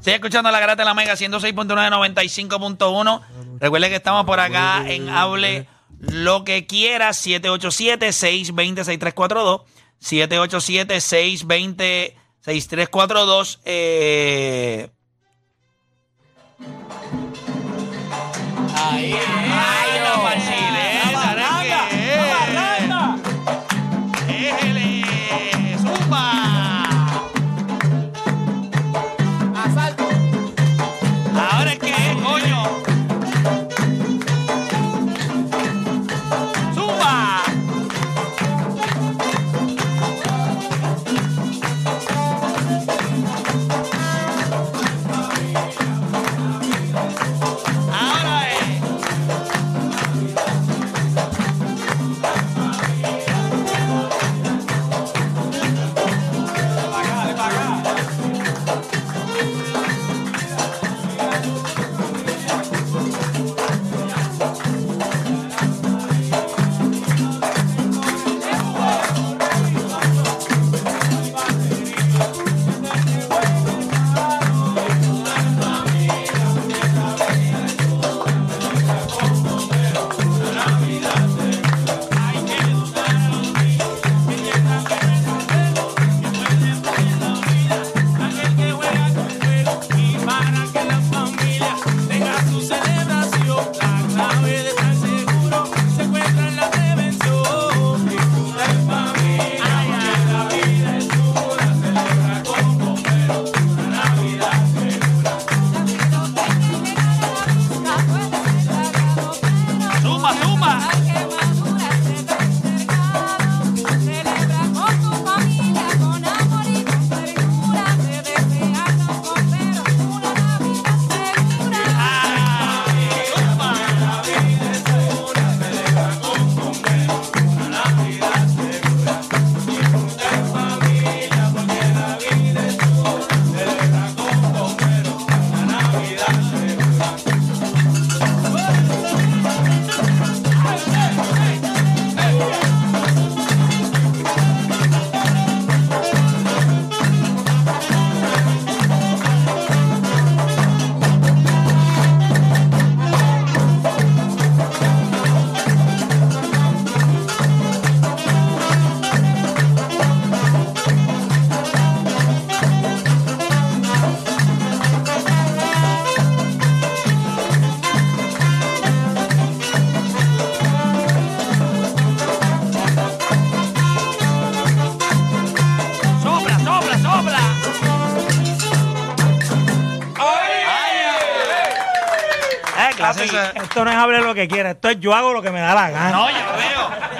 Sigue escuchando la garata de la Mega 106.9, 95.1. Recuerde que estamos por acá en Hable Lo que quieras, 787-620-6342. 787-620-6342. Eh... Ahí, ahí, Esto no es hable lo que quiera, esto es yo hago lo que me da la gana. No, yo veo.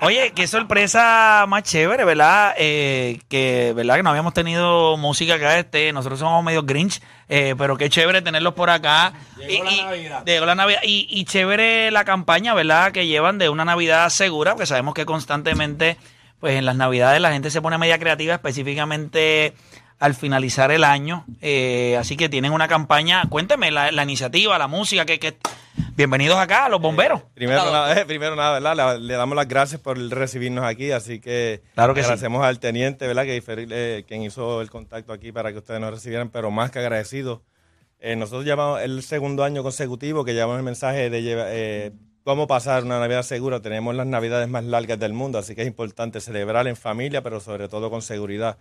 Oye, qué sorpresa más chévere, ¿verdad? Eh, que, ¿verdad? Que no habíamos tenido música acá, este, nosotros somos medio grinch, eh, pero qué chévere tenerlos por acá. Llegó la Navidad. Llegó la Navidad. Y, y chévere la campaña, ¿verdad? Que llevan de una Navidad segura, porque sabemos que constantemente, pues en las Navidades la gente se pone media creativa, específicamente al finalizar el año. Eh, así que tienen una campaña. Cuénteme la, la iniciativa, la música, que, que bienvenidos acá a los bomberos. Primero nada, eh, primero nada, ¿verdad? Le, le damos las gracias por recibirnos aquí, así que Claro que sí. agradecemos al teniente, ¿verdad? Que eh, quien hizo el contacto aquí para que ustedes nos recibieran, pero más que agradecidos. Eh, nosotros llevamos el segundo año consecutivo que llevamos el mensaje de lleva- eh, cómo pasar una Navidad segura. Tenemos las Navidades más largas del mundo, así que es importante celebrar en familia, pero sobre todo con seguridad.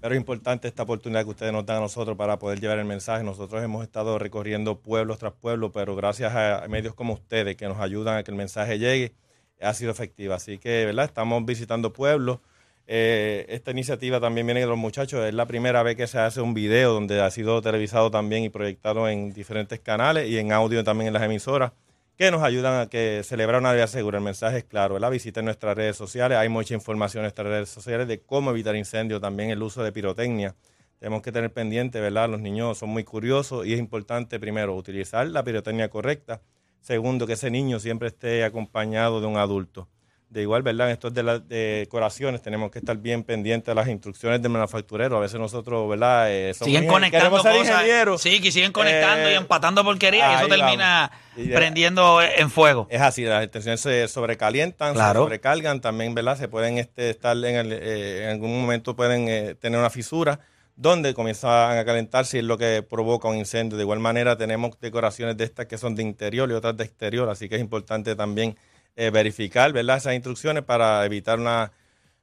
Pero es importante esta oportunidad que ustedes nos dan a nosotros para poder llevar el mensaje. Nosotros hemos estado recorriendo pueblos tras pueblos, pero gracias a medios como ustedes que nos ayudan a que el mensaje llegue, ha sido efectiva. Así que, ¿verdad? Estamos visitando pueblos. Eh, esta iniciativa también viene de los muchachos. Es la primera vez que se hace un video donde ha sido televisado también y proyectado en diferentes canales y en audio también en las emisoras. Que nos ayudan a que celebrar una Navidad segura. El mensaje es claro, ¿verdad? Visiten nuestras redes sociales, hay mucha información en nuestras redes sociales de cómo evitar incendios, también el uso de pirotecnia. Tenemos que tener pendiente, ¿verdad? Los niños son muy curiosos y es importante, primero, utilizar la pirotecnia correcta. Segundo, que ese niño siempre esté acompañado de un adulto. De igual, ¿verdad? En estos de las decoraciones tenemos que estar bien pendientes de las instrucciones del manufacturero. A veces nosotros, ¿verdad? Eh, somos Siguen conectando cosas. ingenieros. Sí, que siguen conectando Eh, y empatando porquería y eso termina vamos. Prendiendo en fuego. Es así, las extensiones se sobrecalientan, Claro. se sobrecargan, también, ¿verdad? Se pueden este, estar en, el, eh, en algún momento pueden eh, tener una fisura donde comienzan a calentarse y es lo que provoca un incendio. De igual manera tenemos decoraciones de estas que son de interior y otras de exterior, así que es importante también eh, verificar, ¿verdad? Esas instrucciones para evitar una,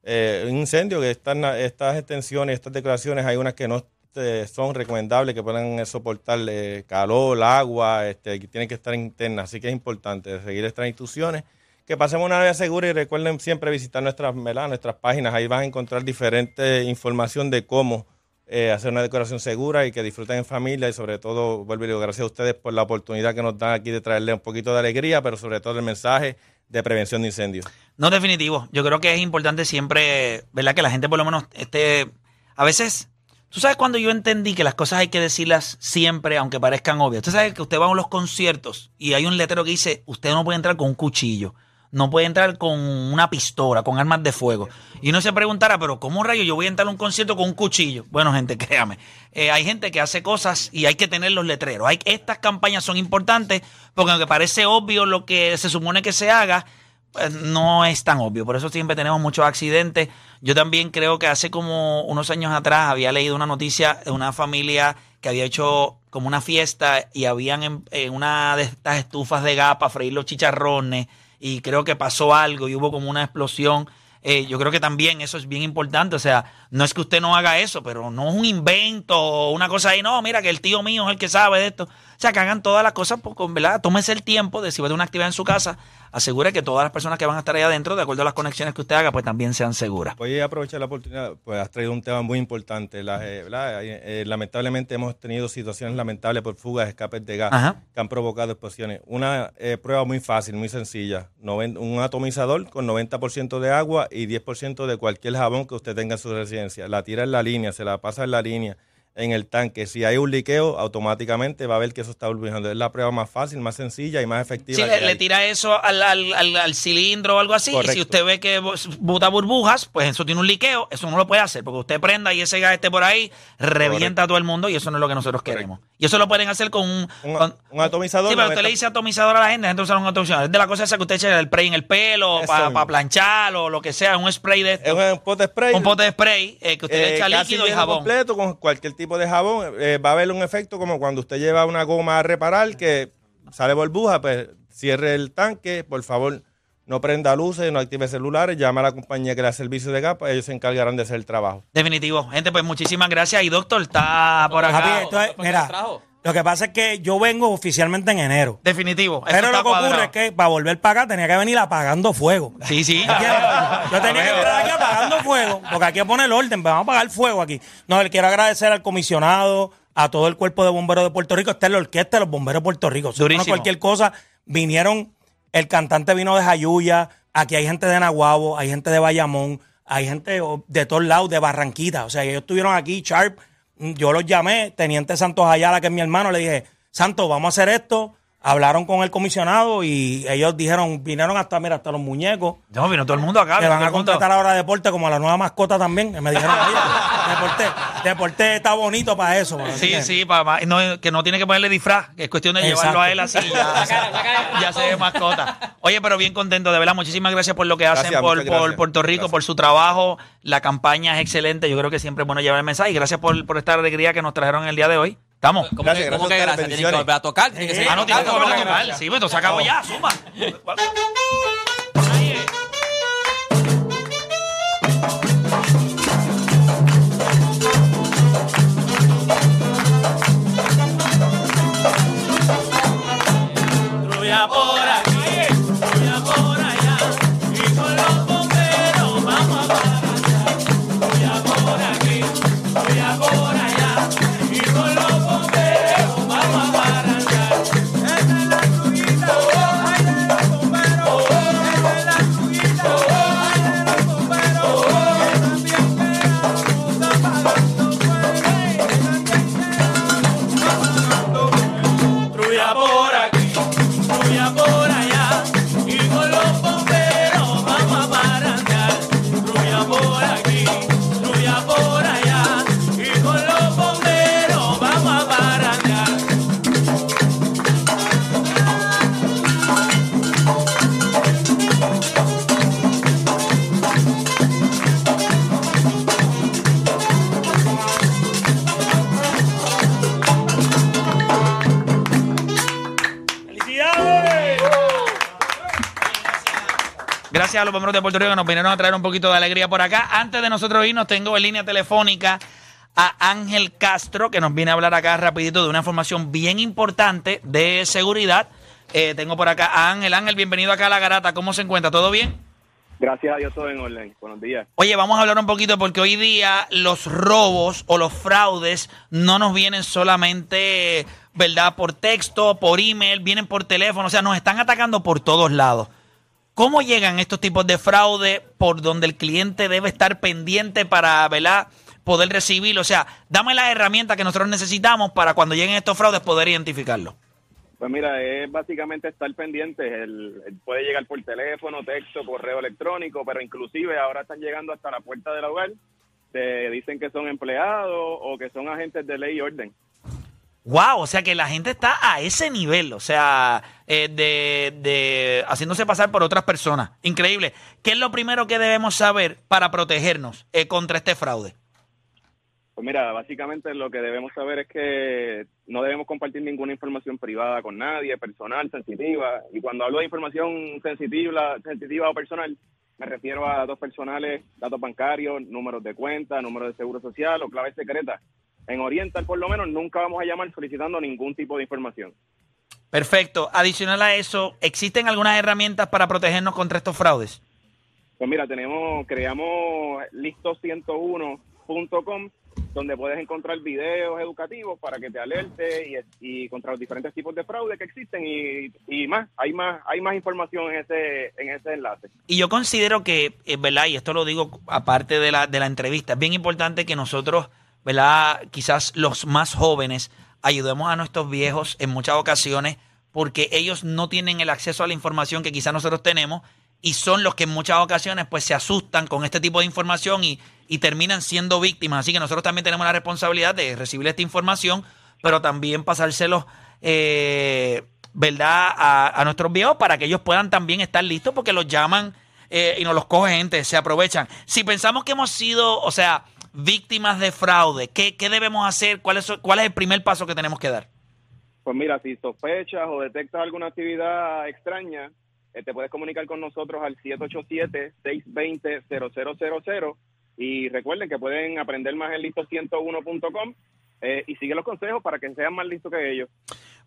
eh, un incendio, que estas, estas extensiones, estas decoraciones, hay unas que no eh, son recomendables, que puedan soportar calor, agua, este, que tienen que estar internas, así que es importante seguir estas instrucciones. Que pasemos una Navidad segura y recuerden siempre visitar nuestras, nuestras páginas, ahí van a encontrar diferente información de cómo hacer una decoración segura y que disfruten en familia y sobre todo, vuelvo y digo, gracias a ustedes por la oportunidad que nos dan aquí de traerles un poquito de alegría, pero sobre todo el mensaje de prevención de incendios. No, definitivo. Yo creo que es importante siempre, ¿verdad? Que la gente por lo menos esté. A veces, tú sabes cuando yo entendí que las cosas hay que decirlas siempre, aunque parezcan obvias. Tú sabes que usted va a los conciertos y hay un letrero que dice: Usted no puede entrar con un cuchillo. No puede entrar con una pistola, con armas de fuego. Y uno se preguntará, pero ¿cómo rayo yo voy a entrar a un concierto con un cuchillo? Bueno, gente, créame. eh, hay gente que hace cosas y hay que tener los letreros. Hay, estas campañas son importantes porque aunque parece obvio lo que se supone que se haga, pues, no es tan obvio. Por eso siempre tenemos muchos accidentes. Yo también creo que hace como unos años atrás había leído una noticia de una familia que había hecho como una fiesta y habían en, en una de estas estufas de gas para freír los chicharrones y creo que pasó algo y hubo como una explosión. Eh, yo creo que también eso es bien importante. O sea, no es que usted no haga eso, pero no es un invento o una cosa ahí. No, mira que el tío mío es el que sabe de esto. O sea, que hagan todas las cosas, pues, con, ¿verdad? Tómese el tiempo de si va a tener una actividad en su casa, asegure que todas las personas que van a estar ahí adentro, de acuerdo a las conexiones que usted haga, pues también sean seguras. Voy a aprovechar la oportunidad, pues has traído un tema muy importante. La- eh. Eh, eh, lamentablemente hemos tenido situaciones lamentables por fugas, escapes de gas Ajá. que han provocado explosiones. Una eh, prueba muy fácil, muy sencilla. Noven- un atomizador con 90% de agua y 10% de cualquier jabón que usted tenga en su residencia. La tira en la línea, se la pasa en la línea, en el tanque. Si hay un liqueo, automáticamente va a ver que eso está burbujeando. Es la prueba más fácil, más sencilla y más efectiva. Si que le, tira eso al, al- al- al cilindro o algo así, y si usted ve que bota burbujas, pues eso tiene un liqueo, eso no lo puede hacer, porque usted prenda y ese gas esté por ahí, revienta a todo el mundo y eso no es lo que nosotros queremos. Y eso lo pueden hacer con un... Un- con- un atomizador, Sí, pero usted 90. le dice atomizador a la gente, entonces un atomizador. Es de la cosa esa que usted echa el spray en el pelo, para mismo. planchar o lo que sea, un spray de esto. Es un pote spray. un pote de spray eh, que usted le Eh, echa líquido y jabón. completo con cualquier tipo de jabón. eh, va a haber un efecto como cuando usted lleva una goma a reparar que sale burbuja, pues cierre el tanque, por favor. No prenda luces, no active celulares, llama a la compañía que le da servicio de gas, pues ellos se encargarán de hacer el trabajo. Definitivo. Gente, pues muchísimas gracias. Y doctor, está por acá. Papi, esto es- ¿Por qué mira? Lo que pasa es que yo vengo oficialmente en enero. Definitivo. Eso Pero está lo que ocurre cuadrado. es que para volver para acá tenía que venir apagando fuego. Sí, sí. Yo tenía que estar aquí apagando fuego, porque aquí pone el orden, vamos a apagar fuego aquí. No, le quiero agradecer al comisionado, a todo el cuerpo de bomberos de Puerto Rico, esta es la orquesta de los bomberos de Puerto Rico. Si no Durísimo. cualquier cosa, vinieron, el cantante vino de Jayuya, aquí hay gente de Nahuabo, hay gente de Bayamón, hay gente de todos lados, de Barranquita. O sea, ellos estuvieron aquí, Sharp, yo los llamé, Teniente Santos Ayala, que es mi hermano, le dije, Santos, vamos a hacer esto. Hablaron con el comisionado y ellos dijeron, vinieron hasta, mira, hasta los muñecos. No, vino todo el mundo acá. Que van a contratar ahora a Deporte como a la nueva mascota también. Y me dijeron, oye, Deporte, Deporte está bonito para eso. Sí, sí, pa- pa- no, que no tiene que ponerle disfraz, que es cuestión de Exacto. llevarlo a él así. Ya, La cara, la cara. ya se ve mascota. Oye, pero bien contento, de verdad. Muchísimas gracias por lo que hacen Gracias, por, por gracias. Puerto Rico, Gracias. por su trabajo. La campaña es excelente. Yo creo que siempre es bueno llevar el mensaje. Y gracias por, por esta alegría que nos trajeron el día de hoy. ¿Estamos? ¿Cómo Gracias, que, gracias cómo que gracias? Tienen que volver a tocar. Tienen que seguir Ah, no, tiene que volver a tocar. Sí, pues se acabó ya, suma. Gracias a los bomberos de Puerto Rico que nos vinieron a traer un poquito de alegría por acá. Antes de nosotros irnos, tengo en línea telefónica a Ángel Castro, que nos viene a hablar acá rapidito de una información bien importante de seguridad. Eh, tengo por acá a Ángel. Ángel, bienvenido acá a La Garata. ¿Cómo se encuentra? ¿Todo bien? Gracias a Dios todo en orden. Buenos días. Oye, vamos a hablar un poquito porque hoy día los robos o los fraudes no nos vienen solamente, ¿verdad? Por texto, por email, vienen por teléfono, o sea, nos están atacando por todos lados. ¿Cómo llegan estos tipos de fraude por donde el cliente debe estar pendiente para, ¿verdad? Poder recibirlo. O sea, dame las herramientas que nosotros necesitamos para cuando lleguen estos fraudes poder identificarlo. Pues mira, es básicamente estar pendiente. El, el puede llegar por teléfono, texto, correo electrónico, pero inclusive ahora están llegando hasta la puerta del hogar. Te dicen que son empleados o que son agentes de ley y orden. Wow, o sea que la gente está a ese nivel, o sea, eh, de, de haciéndose pasar por otras personas. Increíble. ¿Qué es lo primero que debemos saber para protegernos eh, contra este fraude? Pues mira, básicamente lo que debemos saber es que no debemos compartir ninguna información privada con nadie, personal, sensitiva. Y cuando hablo de información sensitiva, sensitiva o personal, me refiero a datos personales, datos bancarios, números de cuenta, números de seguro social o claves secretas. En Oriental, por lo menos, nunca vamos a llamar solicitando ningún tipo de información. Perfecto. Adicional a eso, ¿existen algunas herramientas para protegernos contra estos fraudes? Pues mira, tenemos, creamos listo101.com, donde puedes encontrar videos educativos para que te alerte y, y contra los diferentes tipos de fraude que existen y, y más, hay más, hay más información en ese, en ese enlace. Y yo considero que, eh, ¿verdad? Y esto lo digo aparte de la, de la entrevista, es bien importante que nosotros, ¿verdad? Quizás los más jóvenes ayudemos a nuestros viejos en muchas ocasiones porque ellos no tienen el acceso a la información que quizás nosotros tenemos y son los que en muchas ocasiones pues se asustan con este tipo de información y, y terminan siendo víctimas. Así que nosotros también tenemos la responsabilidad de recibir esta información, pero también pasárselos, eh, ¿verdad?, a, a nuestros viejos para que ellos puedan también estar listos porque los llaman eh, y nos los coge gente, se aprovechan. Si pensamos que hemos sido, o sea, víctimas de fraude, ¿qué, qué debemos hacer? ¿Cuál es, ¿Cuál es el primer paso que tenemos que dar? Pues mira, si sospechas o detectas alguna actividad extraña, eh, te puedes comunicar con nosotros al 787-620-0000 y recuerden que pueden aprender más en listo101.com eh, y sigue los consejos para que sean más listos que ellos.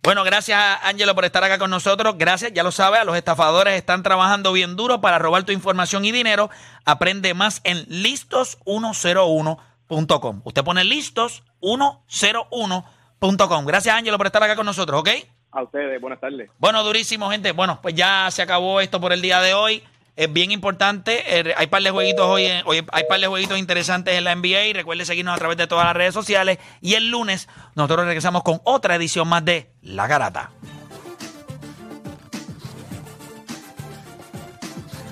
Bueno, gracias Ángelo por estar acá con nosotros. Gracias, ya lo sabes, los estafadores están trabajando bien duro para robar tu información y dinero. Aprende más en listos101.com. Usted pone listos101.com. Gracias Ángelo por estar acá con nosotros, ¿ok? A ustedes, buenas tardes. Bueno, durísimo, gente. Bueno, pues ya se acabó esto por el día de hoy. Es bien importante. eh, hay par de jueguitos hoy, en- hoy hay par de jueguitos interesantes en la NBA. Recuerde seguirnos a través de todas las redes sociales. Y el lunes nosotros regresamos con otra edición más de La Garata.